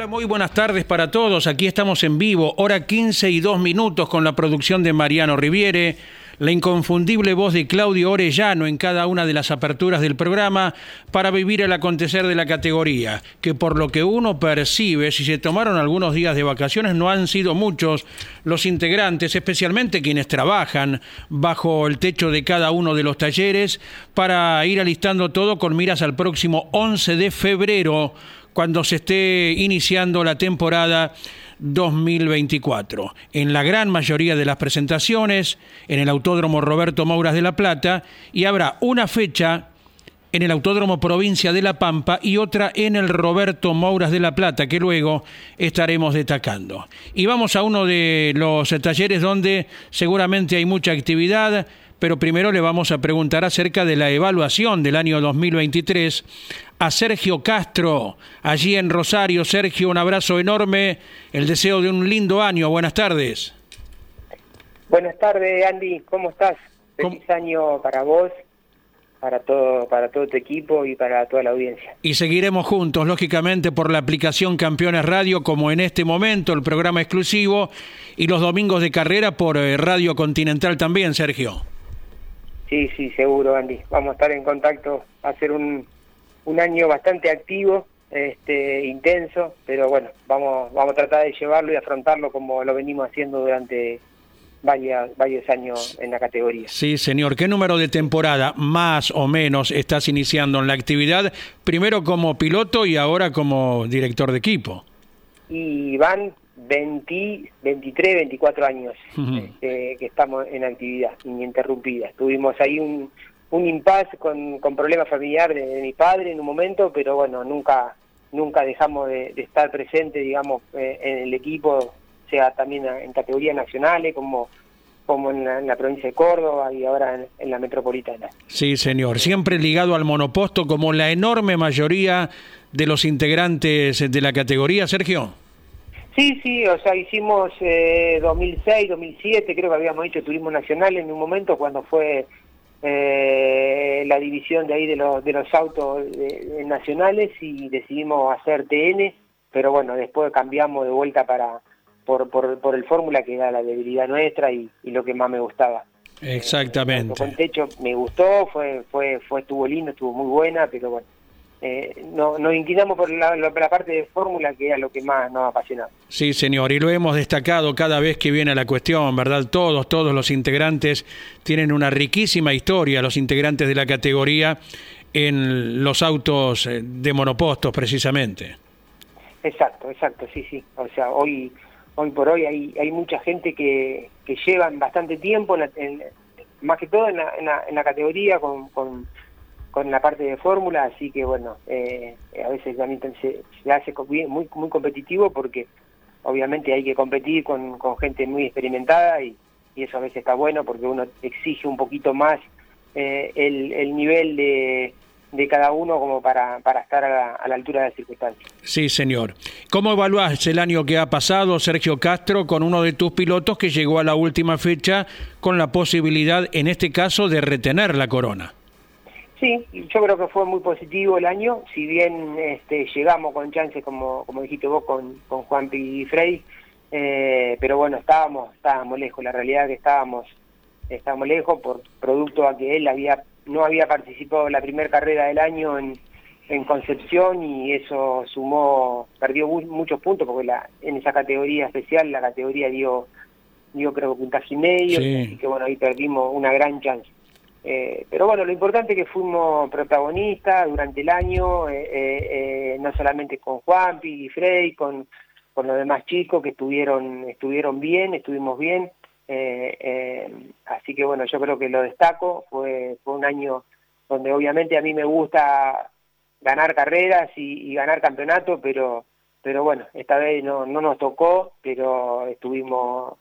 Hola, muy buenas tardes para todos. Aquí estamos en vivo, hora 15 y 2 minutos con la producción de Mariano Riviere, la inconfundible voz de Claudio Orellano en cada una de las aperturas del programa para vivir el acontecer de la categoría, que por lo que uno percibe, si se tomaron algunos días de vacaciones, no han sido muchos los integrantes, especialmente quienes trabajan bajo el techo de cada uno de los talleres, para ir alistando todo con miras al próximo 11 de febrero cuando se esté iniciando la temporada 2024. En la gran mayoría de las presentaciones, en el Autódromo Roberto Mouras de La Plata, y habrá una fecha en el Autódromo Provincia de La Pampa y otra en el Roberto Mouras de La Plata, que luego estaremos destacando. Y vamos a uno de los talleres donde seguramente hay mucha actividad, pero primero le vamos a preguntar acerca de la evaluación del año 2023 a Sergio Castro, allí en Rosario. Sergio, un abrazo enorme, el deseo de un lindo año. Buenas tardes. Buenas tardes, Andy. ¿Cómo estás? Feliz año para vos, para todo, para todo tu equipo y para toda la audiencia. Y seguiremos juntos, lógicamente, por la aplicación Campeones Radio, como en este momento, el programa exclusivo, y los domingos de carrera por eh, Radio Continental también, Sergio. Sí, sí, seguro, Andy. Vamos a estar en contacto, a hacer un, un año bastante activo, este, intenso, pero bueno, vamos, vamos a tratar de llevarlo y afrontarlo como lo venimos haciendo durante varias, varios años en la categoría. Sí, señor. ¿Qué número de temporada más o menos estás iniciando en la actividad? Primero como piloto y ahora como director de equipo. Y van 20, 23, 24 años este, que estamos en actividad ininterrumpida. Tuvimos ahí un, un impasse con, con problemas familiares de, mi padre en un momento, pero bueno, nunca nunca dejamos de, estar presente, digamos, eh, en el equipo, sea también en categorías nacionales como como en la, provincia de Córdoba y ahora en, en, la metropolitana. Sí, señor. Siempre ligado al monoposto como la enorme mayoría de los integrantes de la categoría, Sergio. Sí, sí, o sea, hicimos eh, 2006, 2007, creo que habíamos hecho turismo nacional en un momento cuando fue eh, la división de ahí de los, de los autos nacionales y decidimos hacer TN, pero bueno, después cambiamos de vuelta para por, por, por el fórmula que era la debilidad nuestra y, y lo que más me gustaba. Exactamente. con techo me gustó, fue, fue, fue, estuvo lindo, estuvo muy buena, pero bueno, eh, no, nos inclinamos por la, parte de fórmula que era lo que más nos apasionaba. Sí, señor, y lo hemos destacado cada vez que viene la cuestión, ¿verdad? Todos, todos los integrantes tienen una riquísima historia, los integrantes de la categoría en los autos eh, de monopostos, precisamente. Exacto, exacto, sí, sí. O sea, hoy hoy por hoy hay, hay mucha gente que, que llevan bastante tiempo, en más que todo en la, en la, categoría, con con la parte de fórmula, así que bueno, eh, a veces también se, se, hace muy, muy competitivo porque obviamente hay que competir con, con gente muy experimentada y, eso a veces está bueno porque uno exige un poquito más eh, el, el, nivel de, de, cada uno como para, para estar a la, a la, altura de las circunstancias. Sí, señor. ¿Cómo evaluás el año que ha pasado, Sergio Castro, con uno de tus pilotos que llegó a la última fecha con la posibilidad, en este caso, de retener la corona? Sí, yo creo que fue muy positivo el año, si bien este, llegamos con chances, como, como dijiste vos, con, con Juan y Frey, eh, pero bueno, estábamos, estábamos lejos, la realidad es que estábamos, estábamos lejos por producto a que él había no había participado en la primera carrera del año en, en Concepción y eso sumó, perdió muchos puntos porque la, en esa categoría especial la categoría dio, dio creo que puntaje y medio, y que bueno, ahí perdimos una gran chance. Eh, pero bueno, lo importante es que fuimos protagonistas durante el año, eh, eh, no solamente con Juanpi y Frey, con, con los demás chicos que estuvieron, estuvieron bien, estuvimos bien. así que bueno, yo creo que lo destaco, fue, fue un año donde obviamente a mí me gusta ganar carreras y, ganar campeonato, pero pero bueno, esta vez no, no nos tocó, pero estuvimos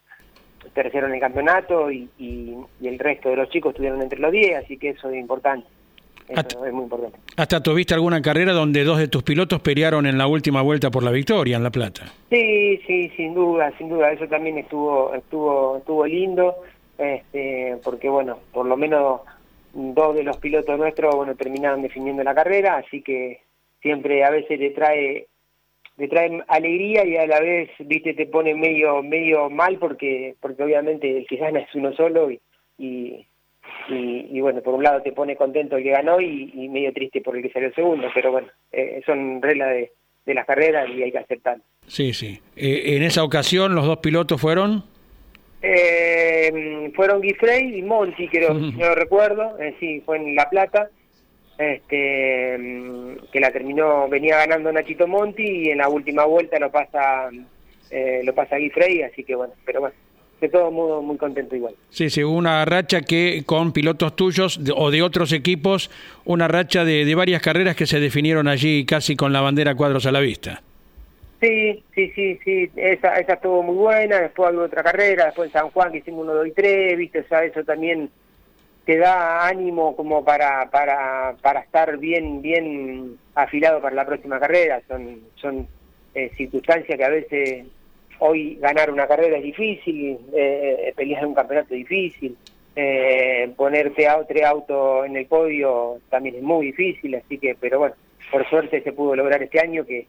tercero en el campeonato y, y, el resto de los chicos estuvieron entre los 10, así que eso es importante. Eso es muy importante. ¿Hasta tuviste alguna carrera donde dos de tus pilotos pelearon en la última vuelta por la victoria en La Plata? Sí, sí, sin duda, sin duda. Eso también estuvo estuvo estuvo lindo, este, porque bueno, por lo menos dos de los pilotos nuestros bueno terminaron definiendo la carrera, así que siempre a veces le trae le trae alegría y a la vez viste te pone medio medio mal porque porque obviamente el que gana es uno solo y, y, y, bueno por un lado te pone contento el que ganó y, medio triste por el que salió segundo pero bueno eh, son reglas de, de las carreras y hay que aceptarlo sí sí. Eh, en esa ocasión los dos pilotos fueron eh, fueron Guifrey y Monti, creo, no recuerdo, eh, sí, fue en La Plata, este, mm, que la terminó, venía ganando Nachito Monti y en la última vuelta lo pasa, eh, lo pasa Guifrey, así que bueno, pero bueno, de todo modo muy contento igual. Sí, sí, una racha que con pilotos tuyos o de otros equipos, una racha de, de varias carreras que se definieron allí casi con la bandera cuadros a la vista. Sí, sí, sí, sí, esa, esa estuvo muy buena, después había otra carrera, después en San Juan que hicimos uno, dos y tres, viste, o sea, eso también te da ánimo como para, para, para estar bien, bien afilado para la próxima carrera, son, son eh, circunstancias que a veces hoy ganar una carrera es difícil, eh, pelear un campeonato es difícil, eh, ponerte a otro auto en el podio también es muy difícil, así que, pero bueno, por suerte se pudo lograr este año que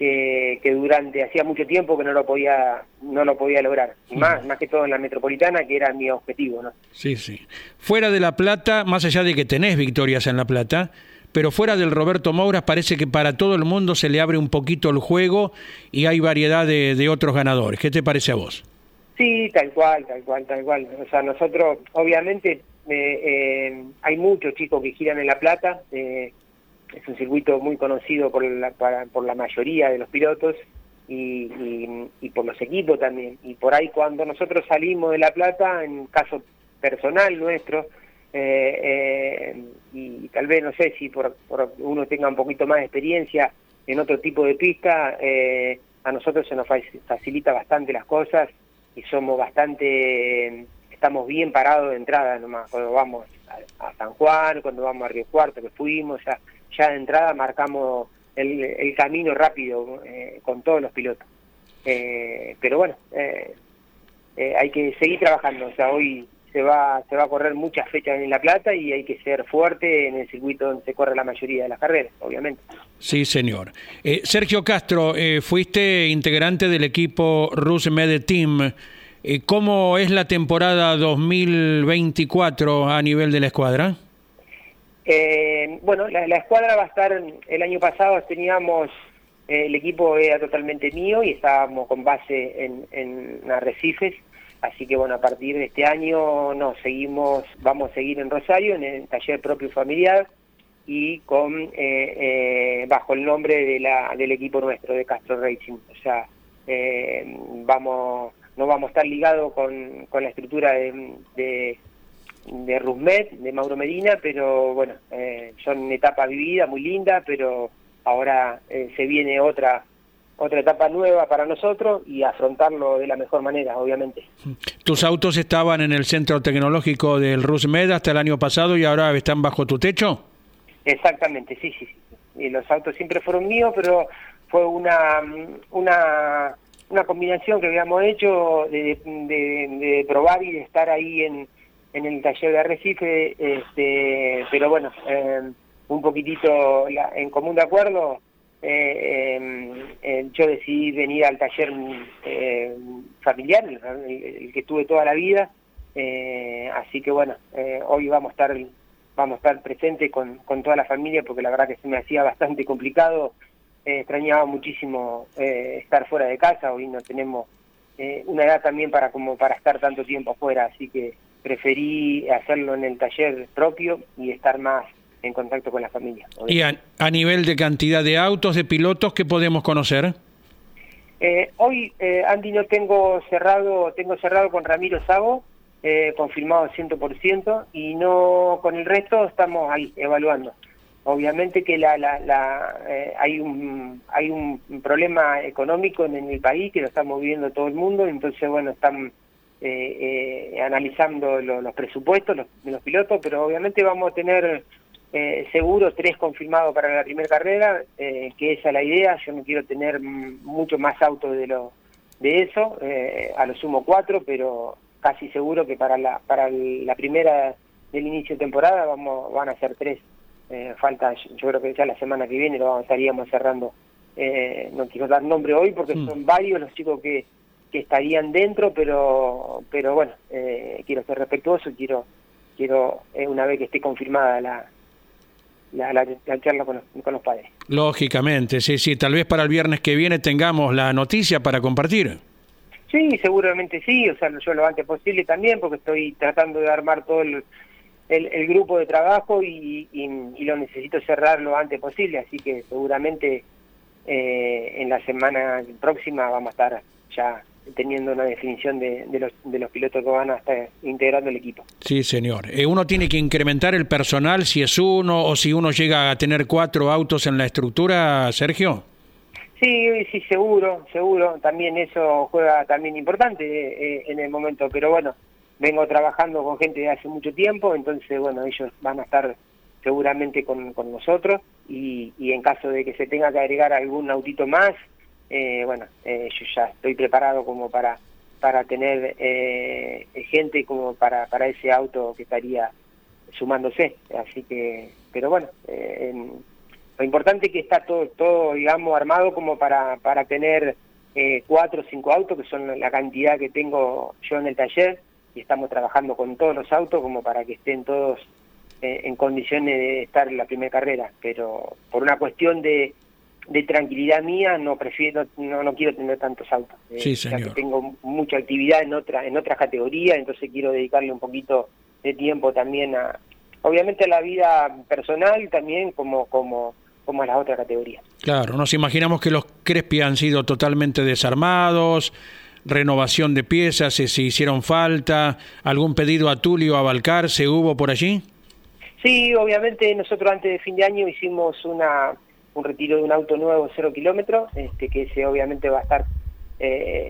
que, durante hacía mucho tiempo que no lo podía no lo podía lograr. Más más que todo en la metropolitana que era mi objetivo no sí sí. Fuera de la plata más allá de que tenés victorias en la plata pero fuera del Roberto Mouras parece que para todo el mundo se le abre un poquito el juego y hay variedad de, otros ganadores. Qué te parece a vos sí tal cual tal cual tal cual. O sea nosotros obviamente eh, eh, hay muchos chicos que giran en la plata eh, es un circuito muy conocido por la, por la mayoría de los pilotos y, y, por los equipos también. Y por ahí cuando nosotros salimos de La Plata, en caso personal nuestro, eh, eh, y tal vez no sé si por, uno tenga un poquito más de experiencia en otro tipo de pista, eh, a nosotros se nos facilita bastante las cosas y somos bastante, estamos bien parados de entrada nomás, cuando vamos a, San Juan, cuando vamos a Río Cuarto, que fuimos, ya ya de entrada marcamos el, camino rápido eh, con todos los pilotos. Eh, pero bueno, eh, hay que seguir trabajando. O sea, hoy se va, se va a correr muchas fechas en La Plata y hay que ser fuerte en el circuito donde se corre la mayoría de las carreras, obviamente. Sí, señor. Sergio Castro, fuiste integrante del equipo Rus Med Team. ¿Cómo es la temporada 2024 a nivel de la escuadra? Eh, bueno, la, escuadra va a estar, el año pasado teníamos, eh, el equipo era totalmente mío y estábamos con base en, en Arrecifes, así que bueno, a partir de este año nos seguimos, vamos a seguir en Rosario, en el taller propio familiar y con eh, eh, bajo el nombre de la, del equipo nuestro, de Castro Racing. O sea, vamos, no vamos a estar ligados con, con la estructura de Rusmet, de Mauro Medina, pero bueno, eh, son etapas vividas, muy lindas, pero ahora eh, se viene otra otra etapa nueva para nosotros y afrontarlo de la mejor manera, obviamente. ¿Tus autos estaban en el centro tecnológico del Rusmed hasta el año pasado y ahora están bajo tu techo? Exactamente, sí, sí, sí. Y los autos siempre fueron míos, pero fue una, una, una combinación que habíamos hecho de, de probar y de estar ahí en, en el taller de Arrecife, este, pero bueno, em, un poquitito en común de acuerdo, eh, em, em, yo decidí venir al taller familiar, el, que estuve toda la vida, eh, así que bueno, eh, hoy vamos a estar vamos a estar presentes con, con toda la familia porque la verdad que se me hacía bastante complicado, extrañaba muchísimo estar fuera de casa, hoy no tenemos una edad también para como para estar tanto tiempo afuera, así que preferí hacerlo en el taller propio y estar más en contacto con la familia. ¿Y a, nivel de cantidad de autos, de pilotos, qué podemos conocer? Eh, hoy, eh, Andy, no tengo cerrado, tengo cerrado con Ramiro Sago, eh, confirmado 100% y no con el resto estamos ahí evaluando. Obviamente que la, la, eh, hay un hay un problema económico en, el país que lo estamos viviendo todo el mundo, entonces bueno están eh, eh, analizando los presupuestos los, de los pilotos, pero obviamente vamos a tener eh, seguro tres confirmados para la primera carrera, eh, que esa es la idea, yo no quiero tener mucho más autos de lo de eso, eh, a lo sumo cuatro, pero casi seguro que para la para la primera del inicio de temporada vamos van a ser tres. Eh, falta, yo creo que ya la semana que viene lo estaríamos cerrando. Eh, no quiero dar nombre hoy porque mm. son varios los chicos que, que estarían dentro, pero pero bueno, eh, quiero ser respetuoso, quiero quiero eh, una vez que esté confirmada la, la, la, charla con los, con los, padres. Lógicamente, sí, sí. Tal vez para el viernes que viene tengamos la noticia para compartir. Sí, seguramente sí. O sea, yo lo antes posible también, porque estoy tratando de armar todo el, el, el grupo de trabajo y, y, y, lo necesito cerrar lo antes posible. Así que seguramente eh, en la semana próxima vamos a estar ya teniendo una definición de, de, los, de los pilotos que van a estar integrando el equipo. Sí, señor. Eh, ¿Uno tiene que incrementar el personal si es uno o si uno llega a tener cuatro autos en la estructura, Sergio? Sí, sí, seguro, seguro. También eso juega también importante eh, en el momento, pero bueno, vengo trabajando con gente de hace mucho tiempo, entonces, bueno, ellos van a estar seguramente con, con nosotros y, y en caso de que se tenga que agregar algún autito más, eh, bueno, eh, yo ya estoy preparado como para para tener eh, gente como para para ese auto que estaría sumándose, así que, pero bueno, eh, lo importante es que está todo todo digamos armado como para para tener eh, cuatro o cinco autos que son la cantidad que tengo yo en el taller. Y estamos trabajando con todos los autos como para que estén todos eh, en condiciones de estar en la primera carrera, pero por una cuestión de de tranquilidad mía no prefiero no, no quiero tener tantos autos. Eh, sí, señor. Ya que tengo mucha actividad en otra en otras categorías entonces quiero dedicarle un poquito de tiempo también a obviamente a la vida personal también como como como a las otras categorías. Claro nos imaginamos que los Crespi han sido totalmente desarmados renovación de piezas si hicieron falta algún pedido a Tulio a Balcar se hubo por allí. Sí obviamente nosotros antes de fin de año hicimos una un retiro de un auto nuevo cero kilómetros, este, que ese obviamente va a estar eh,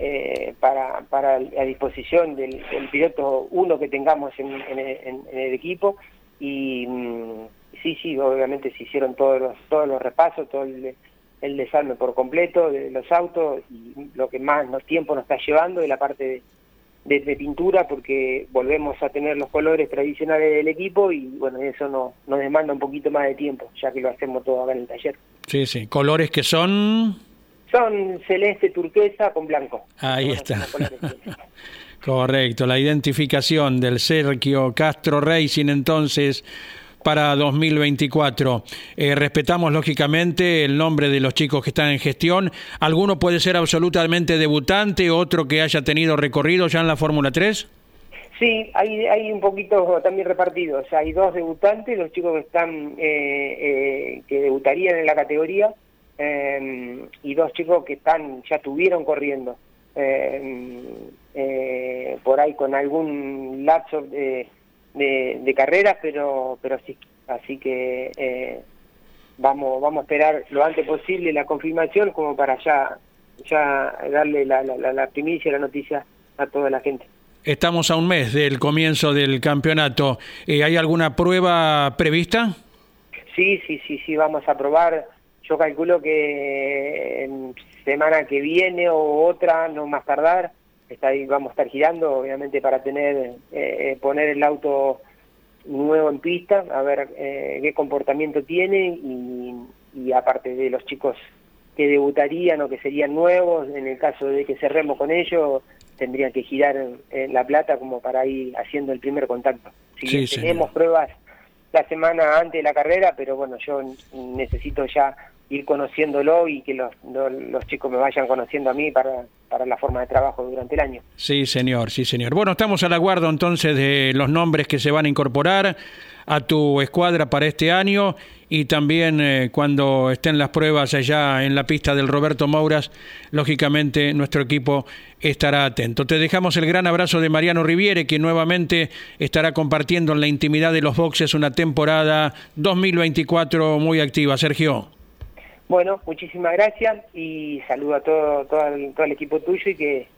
eh, para, para a disposición del, piloto uno que tengamos en, el equipo. Y mm, sí, sí, obviamente se hicieron todos los, todos los repasos, todo el, desarme por completo de los autos y lo que más nos tiempo nos está llevando es la parte de, de, de, pintura porque volvemos a tener los colores tradicionales del equipo y bueno, eso no, nos demanda un poquito más de tiempo, ya que lo hacemos todo acá en el taller. Sí, sí, colores que son... Son celeste, turquesa con blanco. Ahí está. Correcto, la identificación del Sergio Castro Racing entonces para 2024. Eh, respetamos lógicamente el nombre de los chicos que están en gestión. ¿Alguno puede ser absolutamente debutante, otro que haya tenido recorrido ya en la Fórmula 3? Sí, hay, hay un poquito también repartido. O sea, hay dos debutantes, los chicos que están eh, eh, que debutarían en la categoría eh, y dos chicos que están ya estuvieron corriendo eh, eh, por ahí con algún lapso de de, de carreras, pero pero sí. Así que eh, vamos vamos a esperar lo antes posible la confirmación como para ya ya darle la, la, la primicia, la noticia a toda la gente. Estamos a un mes del comienzo del campeonato. Eh, ¿Hay alguna prueba prevista? Sí, sí, sí, sí, vamos a probar. Yo calculo que en semana que viene o otra, no más tardar, está ahí, vamos a estar girando, obviamente, para tener eh, eh, poner el auto nuevo en pista, a ver eh, qué comportamiento tiene y, y, aparte de los chicos que debutarían o que serían nuevos, en el caso de que cerremos con ellos, tendrían que girar en, en La Plata como para ir haciendo el primer contacto. Si sí, tenemos señor. pruebas la semana antes de la carrera, pero bueno, yo necesito ya ir conociéndolo y que los, los, chicos me vayan conociendo a mí para, para la forma de trabajo durante el año. Sí, señor, sí, señor. Bueno, estamos al aguardo entonces de los nombres que se van a incorporar a tu escuadra para este año y también eh, cuando estén las pruebas allá en la pista del Roberto Mouras, lógicamente nuestro equipo estará atento. Te dejamos el gran abrazo de Mariano Riviere, que nuevamente estará compartiendo en la intimidad de los boxes una temporada 2024 muy activa. Sergio. Bueno, muchísimas gracias y saludo a todo, todo, el, todo el equipo tuyo y que,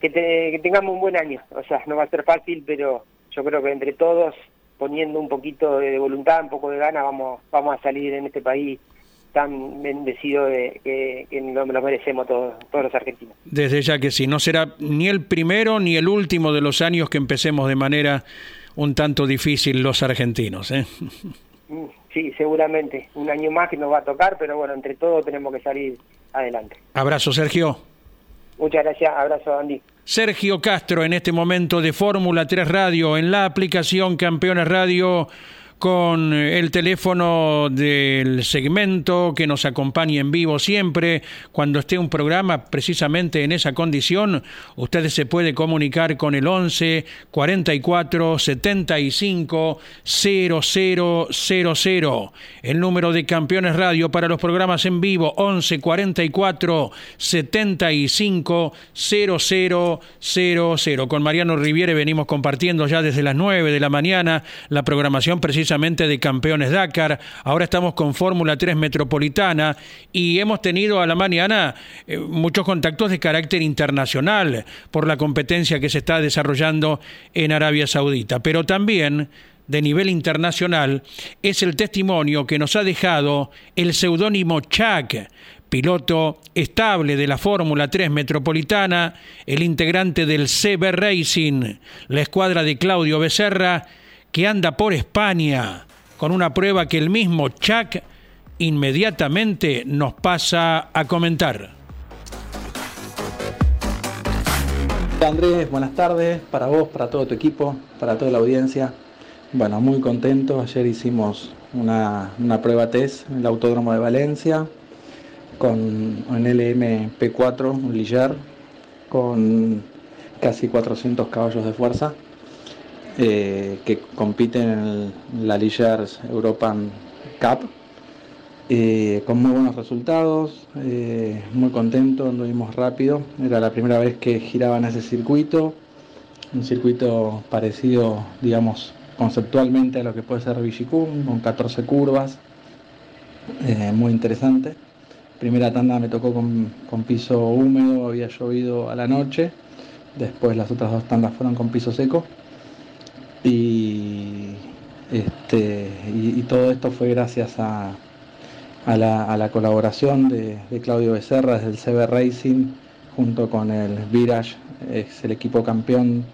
que, tengamos un buen año. O sea, no va a ser fácil, pero yo creo que entre todos, poniendo un poquito de voluntad, un poco de gana, vamos, vamos a salir en este país tan bendecido de, que, que lo, merecemos todos, todos los argentinos. Desde ya que sí, no será ni el primero ni el último de los años que empecemos de manera un tanto difícil los argentinos. ¿eh? Sí, seguramente. Un año más que nos va a tocar, pero bueno, entre todos tenemos que salir adelante. Abrazo, Sergio. Muchas gracias. Abrazo, Andy. Sergio Castro en este momento de Fórmula 3 Radio en la aplicación Campeones Radio con el teléfono del segmento que nos acompaña en vivo siempre. Cuando esté un programa precisamente en esa condición, usted se puede comunicar con el 11 44 75 0000. El número de Campeones Radio para los programas en vivo 11 44 75 0000. Con Mariano Riviere venimos compartiendo ya desde las 9 de la mañana la programación precisa de Campeones Dakar, ahora estamos con Fórmula 3 Metropolitana y hemos tenido a la mañana eh, muchos contactos de carácter internacional por la competencia que se está desarrollando en Arabia Saudita, pero también de nivel internacional es el testimonio que nos ha dejado el seudónimo Chuck, piloto estable de la Fórmula 3 Metropolitana, el integrante del CB Racing, la escuadra de Claudio Becerra, que anda por España con una prueba que el mismo Chuck inmediatamente nos pasa a comentar. Andrés, buenas tardes para vos, para todo tu equipo, para toda la audiencia. Bueno, muy contento. Ayer hicimos una, prueba test en el Autódromo de Valencia con un LMP4, un Ligier, con casi 400 caballos de fuerza. Eh, que compiten en la Ligiers European Cup. Eh, con muy buenos resultados, eh, muy contento, anduvimos rápido. Era la primera vez que giraba en ese circuito, un circuito parecido, digamos, conceptualmente a lo que puede ser Vigicum, con 14 curvas, muy interesante. Primera tanda me tocó con, con piso húmedo, había llovido a la noche, después las otras dos tandas fueron con piso seco y, este, y, todo esto fue gracias a, a, la, colaboración de, Claudio Becerra desde el CB Racing junto con el Virage, es el equipo campeón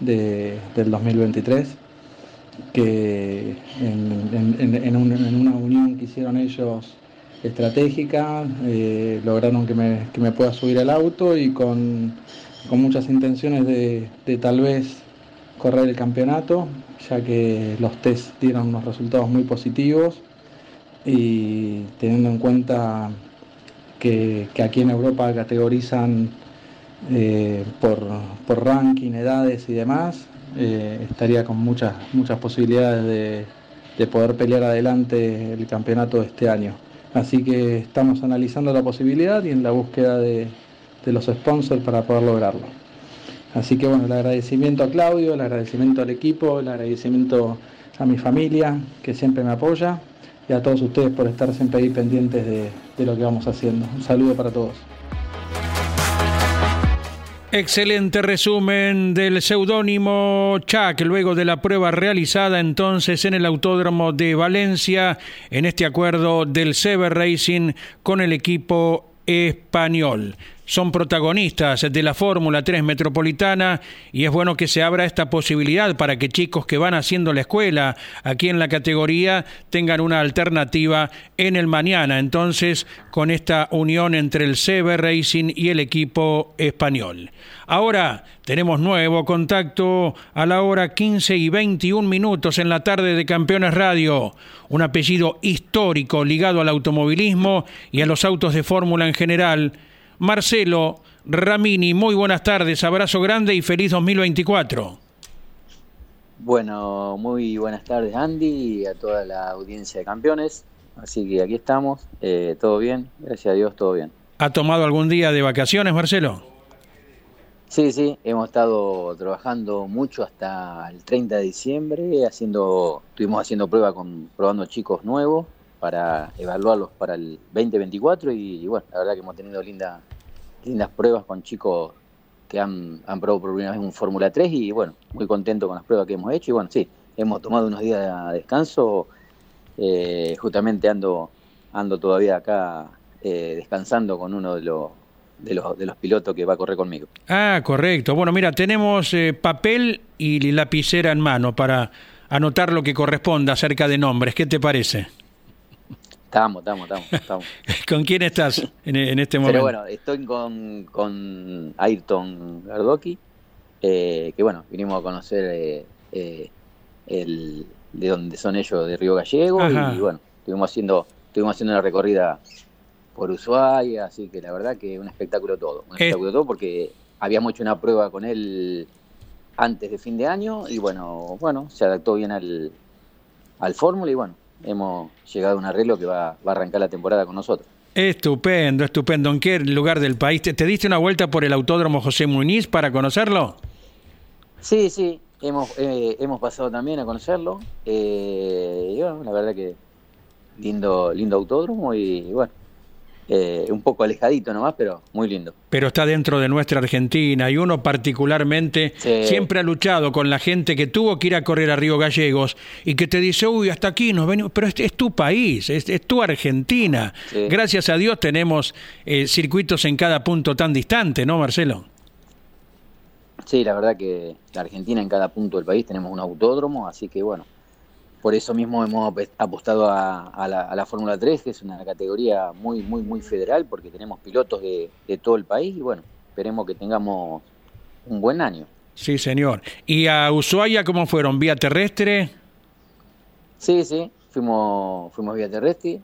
del 2023, que en, una unión que hicieron ellos estratégica, eh, lograron que me, que me, pueda subir al auto y con, con muchas intenciones de, de tal vez correr el campeonato, ya que los test dieron unos resultados muy positivos y teniendo en cuenta que, aquí en Europa categorizan eh, por, ranking, edades y demás, eh, estaría con muchas, muchas posibilidades de, poder pelear adelante el campeonato de este año. Así que estamos analizando la posibilidad y en la búsqueda de los sponsors para poder lograrlo. Así que bueno, el agradecimiento a Claudio, el agradecimiento al equipo, el agradecimiento a mi familia que siempre me apoya y a todos ustedes por estar siempre ahí pendientes de, lo que vamos haciendo. Un saludo para todos. Excelente resumen del seudónimo Chuck luego de la prueba realizada entonces en el Autódromo de Valencia en este acuerdo del Sever Racing con el equipo español son protagonistas de la Fórmula 3 Metropolitana y es bueno que se abra esta posibilidad para que chicos que van haciendo la escuela aquí en la categoría tengan una alternativa en el mañana. Entonces, con esta unión entre el CB Racing y el equipo español. Ahora tenemos nuevo contacto a la hora 15 y 21 minutos en la tarde de Campeones Radio. Un apellido histórico ligado al automovilismo y a los autos de fórmula en general Marcelo Ramini, muy buenas tardes, abrazo grande y feliz 2024. Bueno, muy buenas tardes Andy y a toda la audiencia de campeones. Así que aquí estamos, eh, todo bien, gracias a Dios, todo bien. ¿Ha tomado algún día de vacaciones, Marcelo? Sí, sí, hemos estado trabajando mucho hasta el 30 de diciembre, haciendo, estuvimos haciendo pruebas con, probando chicos nuevos para evaluarlos para el 2024 y, bueno, la verdad que hemos tenido lindas lindas pruebas con chicos que han, han probado por primera vez un Fórmula 3 y bueno, muy contento con las pruebas que hemos hecho y bueno, sí, hemos tomado unos días de descanso, eh, justamente ando, ando todavía acá eh, descansando con uno de los, de los, de los pilotos que va a correr conmigo. Ah, correcto. Bueno, mira, tenemos eh, papel y lapicera en mano para anotar lo que corresponda acerca de nombres. ¿Qué te parece? Estamos, estamos, estamos. ¿Con quién estás en, este momento? Pero bueno, estoy con, con Ayrton Gardoki, eh, que bueno, vinimos a conocer eh, eh, el, de donde son ellos, de Río Gallego, y bueno, estuvimos haciendo, estuvimos haciendo una recorrida por Ushuaia, así que la verdad que un espectáculo todo, un espectáculo todo porque habíamos hecho una prueba con él antes de fin de año y bueno, bueno, se adaptó bien al, al fórmula y bueno, hemos llegado a un arreglo que va, a arrancar la temporada con nosotros. Estupendo, estupendo. ¿En qué lugar del país? ¿Te, diste una vuelta por el Autódromo José Muñiz para conocerlo? Sí, sí, hemos, eh, hemos pasado también a conocerlo. Eh, la verdad que lindo, lindo autódromo y bueno, eh, un poco alejadito nomás, pero muy lindo. Pero está dentro de nuestra Argentina y uno particularmente siempre ha luchado con la gente que tuvo que ir a correr a Río Gallegos y que te dice, uy, hasta aquí nos venimos, pero es, tu país, es, tu Argentina. Gracias a Dios tenemos eh, circuitos en cada punto tan distante, ¿no, Marcelo? Sí, la verdad que la Argentina en cada punto del país tenemos un autódromo, así que bueno, por eso mismo hemos apostado a, la, Fórmula 3, que es una categoría muy, muy, muy federal, porque tenemos pilotos de, todo el país y bueno, esperemos que tengamos un buen año. Sí, señor. ¿Y a Ushuaia cómo fueron? ¿Vía terrestre? Sí, sí, fuimos, fuimos vía terrestre,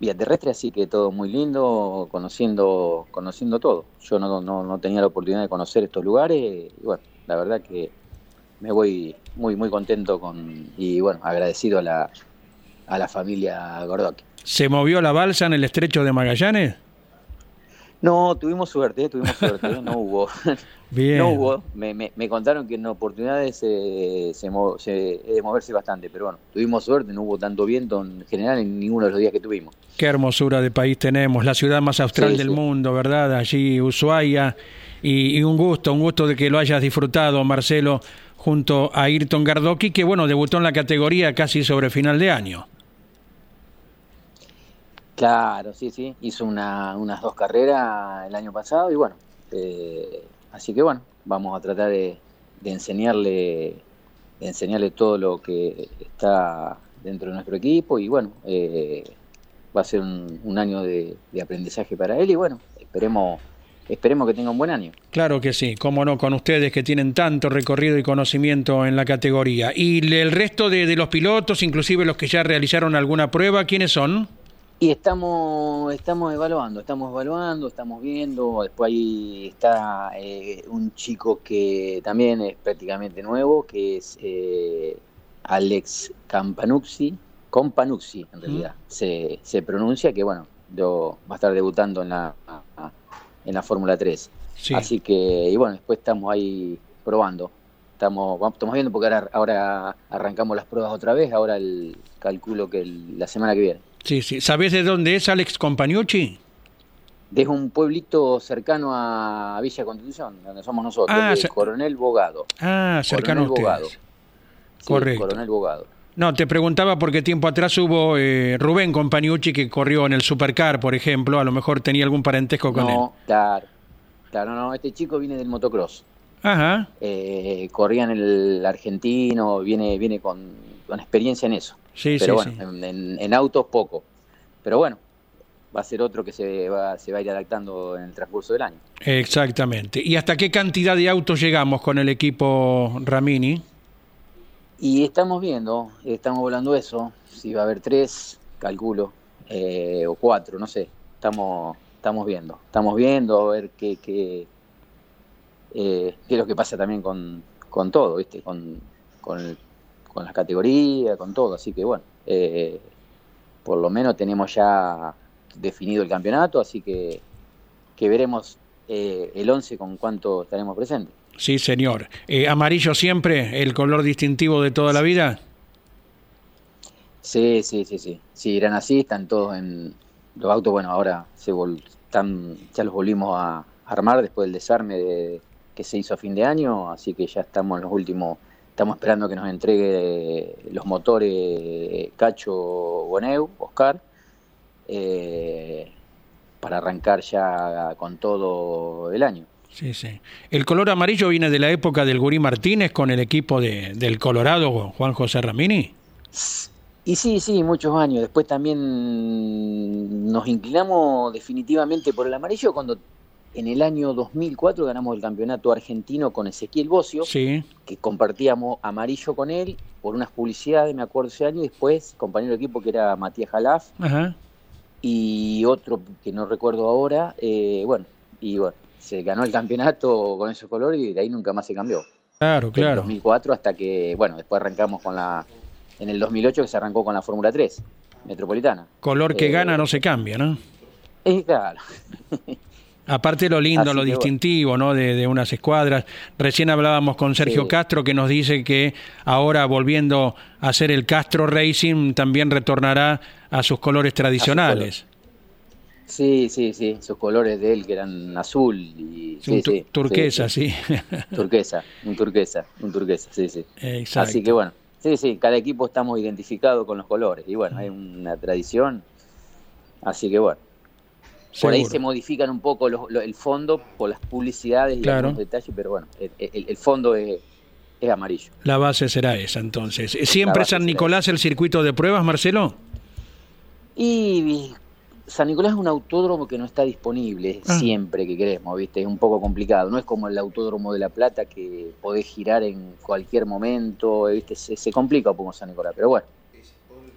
vía terrestre, así que todo muy lindo, conociendo, conociendo todo. Yo no, no, no tenía la oportunidad de conocer estos lugares y bueno, la verdad que me voy muy muy contento con y bueno agradecido a la a la familia Gordoki. ¿Se movió la balsa en el estrecho de Magallanes? No, tuvimos suerte, tuvimos suerte, no hubo. Bien. No hubo, me, me, contaron que en oportunidades se, se, de moverse bastante, pero bueno, tuvimos suerte, no hubo tanto viento en general en ninguno de los días que tuvimos. Qué hermosura de país tenemos, la ciudad más austral del mundo, ¿verdad? Allí, Ushuaia, y, y un gusto, un gusto de que lo hayas disfrutado, Marcelo junto a Ayrton Gardoki, que bueno, debutó en la categoría casi sobre final de año. Claro, sí, sí, hizo unas dos carreras el año pasado y bueno, eh, así que bueno, vamos a tratar de, enseñarle de enseñarle todo lo que está dentro de nuestro equipo y bueno, eh, va a ser un, año de, de, aprendizaje para él y bueno, esperemos esperemos que tenga un buen año. Claro que sí, cómo no, con ustedes que tienen tanto recorrido y conocimiento en la categoría. ¿Y el resto de, los pilotos, inclusive los que ya realizaron alguna prueba, quiénes son? Y estamos, estamos evaluando, estamos evaluando, estamos viendo. Después ahí está eh, un chico que también es prácticamente nuevo, que es eh, Alex Campanucci, Companucci en realidad, se, se pronuncia, que bueno, yo, va a estar debutando en la, en la Fórmula 3. Así que, y bueno, después estamos ahí probando. Estamos, estamos viendo porque ahora, arrancamos las pruebas otra vez, ahora el calculo que la semana que viene. Sí, sí. ¿Sabés de dónde es Alex Compagnucci? De un pueblito cercano a Villa Constitución, donde somos nosotros, ah, Coronel Bogado. Ah, cercano a ustedes. Correcto. Coronel Bogado. No, te preguntaba porque tiempo atrás hubo eh, Rubén Compagnucci que corrió en el Supercar, por ejemplo, a lo mejor tenía algún parentesco con él. No, claro, claro, no, este chico viene del motocross. Ajá. Eh, corría en el argentino, viene, viene con, experiencia en eso. Sí, Pero sí, bueno, En, en, autos poco. Pero bueno, va a ser otro que se va, se va a ir adaptando en el transcurso del año. Exactamente. ¿Y hasta qué cantidad de autos llegamos con el equipo Ramini? Y estamos viendo, estamos volando eso, si va a haber tres, calculo, eh, o cuatro, no sé, estamos, estamos viendo, estamos viendo a ver qué, qué, eh, qué es lo que pasa también con, con todo, ¿viste? Con, con, con las categorías, con todo, así que bueno, eh, por lo menos tenemos ya definido el campeonato, así que, que veremos eh, el 11 con cuánto estaremos presentes. Sí, señor. Eh, ¿Amarillo siempre, el color distintivo de toda la vida? Sí, sí, sí, sí. Sí, eran así, están todos en los autos. Bueno, ahora se están, ya los volvimos a armar después del desarme que se hizo a fin de año, así que ya estamos en los últimos, estamos esperando que nos entregue los motores Cacho Boneu, Oscar, eh, para arrancar ya con todo el año. Sí, sí. El color amarillo viene de la época del Gurí Martínez con el equipo de, del Colorado, Juan José Ramini. Y sí, sí, muchos años. Después también nos inclinamos definitivamente por el amarillo cuando en el año 2004 ganamos el campeonato argentino con Ezequiel Bocio, sí. que compartíamos amarillo con él por unas publicidades, me acuerdo ese año, y después compañero de equipo que era Matías Jalaf Ajá. y otro que no recuerdo ahora, eh, bueno, y bueno, se ganó el campeonato con esos colores y de ahí nunca más se cambió. Claro, En claro. 2004 hasta que, bueno, después arrancamos con la, en el 2008 que se arrancó con la Fórmula 3 metropolitana. Color que Eh, gana no se cambia, ¿no? Es claro. Aparte lo lindo, Así lo bueno. distintivo, ¿no? De, de unas escuadras. Recién hablábamos con Sergio Sí. Castro que nos dice que ahora volviendo a hacer el Castro Racing también retornará a sus colores tradicionales. Sí, sí, sí, sus colores de él que eran azul y Sí, un sí, tu- sí, turquesa, sí, turquesa, un turquesa, un turquesa, sí, sí. Exacto. Así que bueno, sí, sí, cada equipo estamos identificados con los colores y bueno, hay una tradición, así que bueno. Por ahí se modifican un poco los- el fondo por las publicidades y Claro. algunos detalles, pero bueno, el, el- el fondo es, es amarillo. La base será esa entonces. ¿Siempre San Nicolás el circuito de pruebas, Marcelo? Y San Nicolás es un autódromo que no está disponible Ah. siempre que queremos, ¿viste? Es un poco complicado. No es como el autódromo de La Plata que podés girar en cualquier momento, ¿viste? Se, se complica un poco San Nicolás, pero bueno.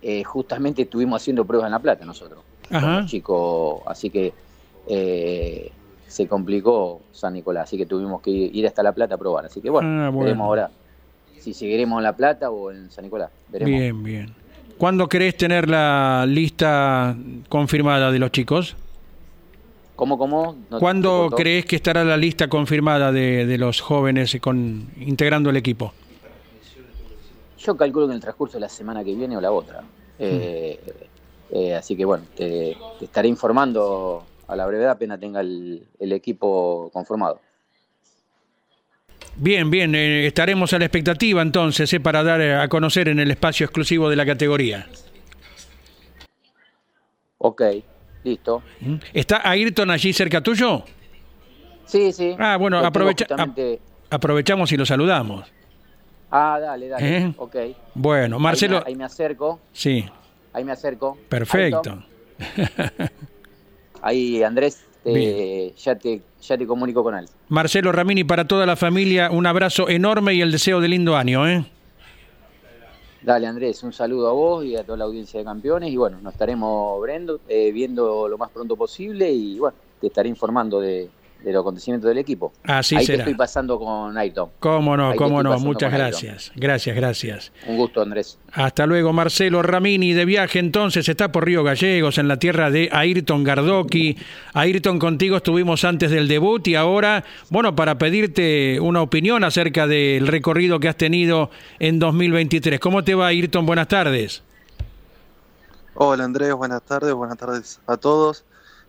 eh, justamente estuvimos haciendo pruebas en La Plata nosotros, Ajá. chicos, así que eh, se complicó San Nicolás, así que tuvimos que ir, hasta La Plata a probar. Así que bueno, Ah, bueno. veremos ahora si seguiremos en La Plata o en San Nicolás. Veremos. Bien, bien. ¿Cuándo querés tener la lista confirmada de los chicos? ¿Cómo, cómo? No- ¿Cuándo crees que estará la lista confirmada de, de los jóvenes con, integrando el equipo? Yo calculo que en el transcurso de la semana que viene o la otra. Eh, eh, así que bueno, te, te estaré informando a la brevedad apenas tenga el, el equipo conformado. Bien, bien, eh, estaremos a la expectativa entonces eh, para dar a conocer en el espacio exclusivo de la categoría. Ok, listo. ¿Mm? ¿Está Ayrton allí cerca tuyo? Sí, sí. Ah, bueno, aprovecha- justamente- Aprovechamos y lo saludamos. Ah, dale, dale. ¿Eh? Ok. Bueno, Marcelo, Ahí me, ahí me acerco, sí, ahí me acerco. perfecto. Ahí, Andrés, te- Bien. ya, te, ya te comunico con él. Marcelo Ramini, para toda la familia, un abrazo enorme y el deseo de lindo año, ¿eh? Dale, Andrés, un saludo a vos y a toda la audiencia de campeones. Y bueno, nos estaremos viendo, eh, viendo lo más pronto posible y bueno, te estaré informando de, de los acontecimientos del equipo. Así Ahí será. te estoy pasando con Ayrton. Cómo no, Ahí cómo no, muchas gracias. Gracias, gracias. Un gusto, Andrés. Hasta luego, Marcelo Ramini, de viaje entonces, está por Río Gallegos, en la tierra de Ayrton Gardoki. Ayrton, contigo estuvimos antes del debut y ahora, bueno, para pedirte una opinión acerca del recorrido que has tenido en 2023. ¿Cómo te va, Ayrton? Buenas tardes. Hola Andrés, buenas tardes, buenas tardes a todos.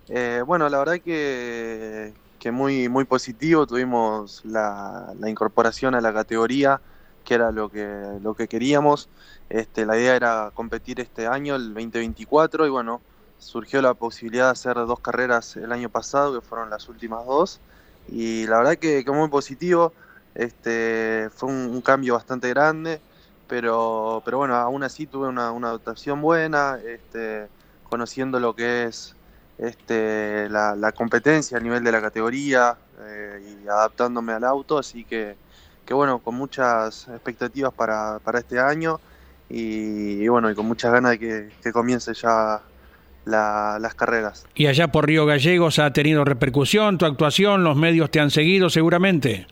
Eh, bueno, la verdad que, que muy, muy positivo, tuvimos la, incorporación a la categoría, que era lo que, lo que queríamos. Este, la idea era competir este año, el 2024, y bueno, surgió la posibilidad de hacer dos carreras el año pasado, que fueron las últimas dos, y la verdad que, que muy positivo, este, fue un, un cambio bastante grande pero, pero bueno, aún así tuve una, una adaptación buena, este, conociendo lo que es este, la, la competencia a nivel de la categoría eh, y adaptándome al auto, así que, que bueno, con muchas expectativas para, para este año y, y bueno, y con muchas ganas de que, que comience ya la- las carreras. Y allá por Río Gallegos ha tenido repercusión tu actuación, los medios te han seguido seguramente.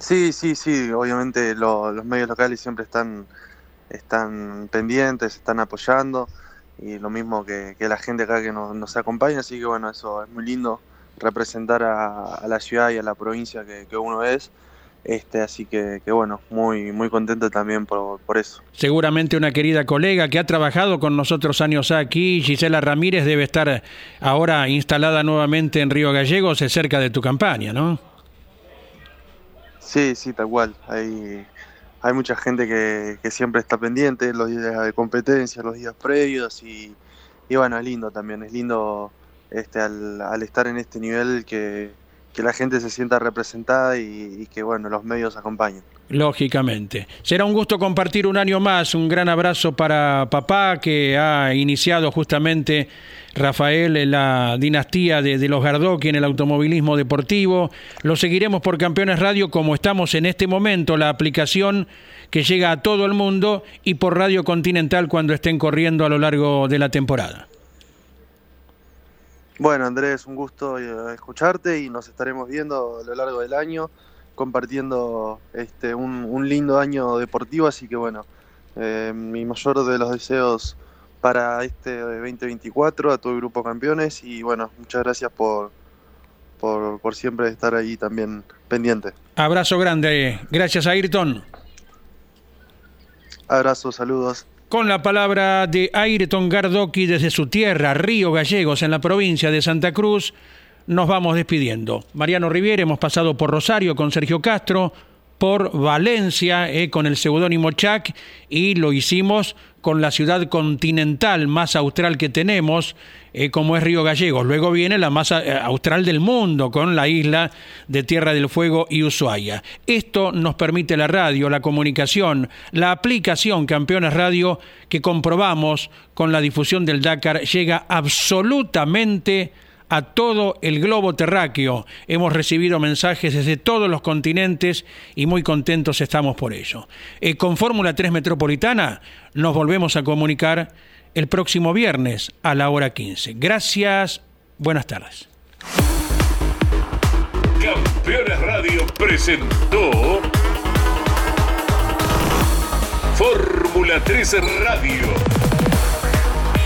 Sí, sí, sí, obviamente lo- los medios locales siempre están, están pendientes, están apoyando. Y lo mismo que, la gente acá que nos, acompaña, así que bueno, eso es muy lindo representar a, la ciudad y a la provincia que, uno es. Este, así que, bueno, muy, muy contento también por, por, eso. Seguramente una querida colega que ha trabajado con nosotros años aquí, Gisela Ramírez, debe estar ahora instalada nuevamente en Río Gallegos, cerca de tu campaña, ¿no? Sí, sí, tal cual. Hay, hay mucha gente que, siempre está pendiente, los días de competencia, los días previos y, bueno, es lindo también, es lindo este, al, estar en este nivel que, la gente se sienta representada y, y, que bueno, los medios acompañen. Lógicamente. Será un gusto compartir un año más. Un gran abrazo para papá que ha iniciado justamente Rafael la dinastía de, los Gardoki en el automovilismo deportivo. Lo seguiremos por Campeones Radio como estamos en este momento, la aplicación que llega a todo el mundo y por Radio Continental cuando estén corriendo a lo largo de la temporada. Bueno, Andrés, un gusto eh, escucharte y nos estaremos viendo a lo largo del año compartiendo este, un, lindo año deportivo, así que bueno, eh, mi mayor de los deseos para este 2024 a todo el grupo campeones y bueno, muchas gracias por, por, por siempre estar ahí también pendiente. Abrazo grande, gracias Ayrton. Abrazo, saludos. Con la palabra de Ayrton Gardoki desde su tierra, Río Gallegos, en la provincia de Santa Cruz, nos vamos despidiendo. Mariano Riviere, hemos pasado por Rosario con Sergio Castro, por Valencia eh, con el seudónimo Chac y lo hicimos con la ciudad continental más austral que tenemos, eh, como es Río Gallegos. Luego viene la más eh, austral del mundo, con la isla de Tierra del Fuego y Ushuaia. Esto nos permite la radio, la comunicación, la aplicación Campeones Radio, que comprobamos con la difusión del Dakar, llega absolutamente a todo el globo terráqueo. Hemos recibido mensajes desde todos los continentes y muy contentos estamos por ello. Eh, con Fórmula 3 Metropolitana nos volvemos a comunicar el próximo viernes a la hora 15. Gracias, buenas tardes. Campeones Radio presentó Fórmula 3 Radio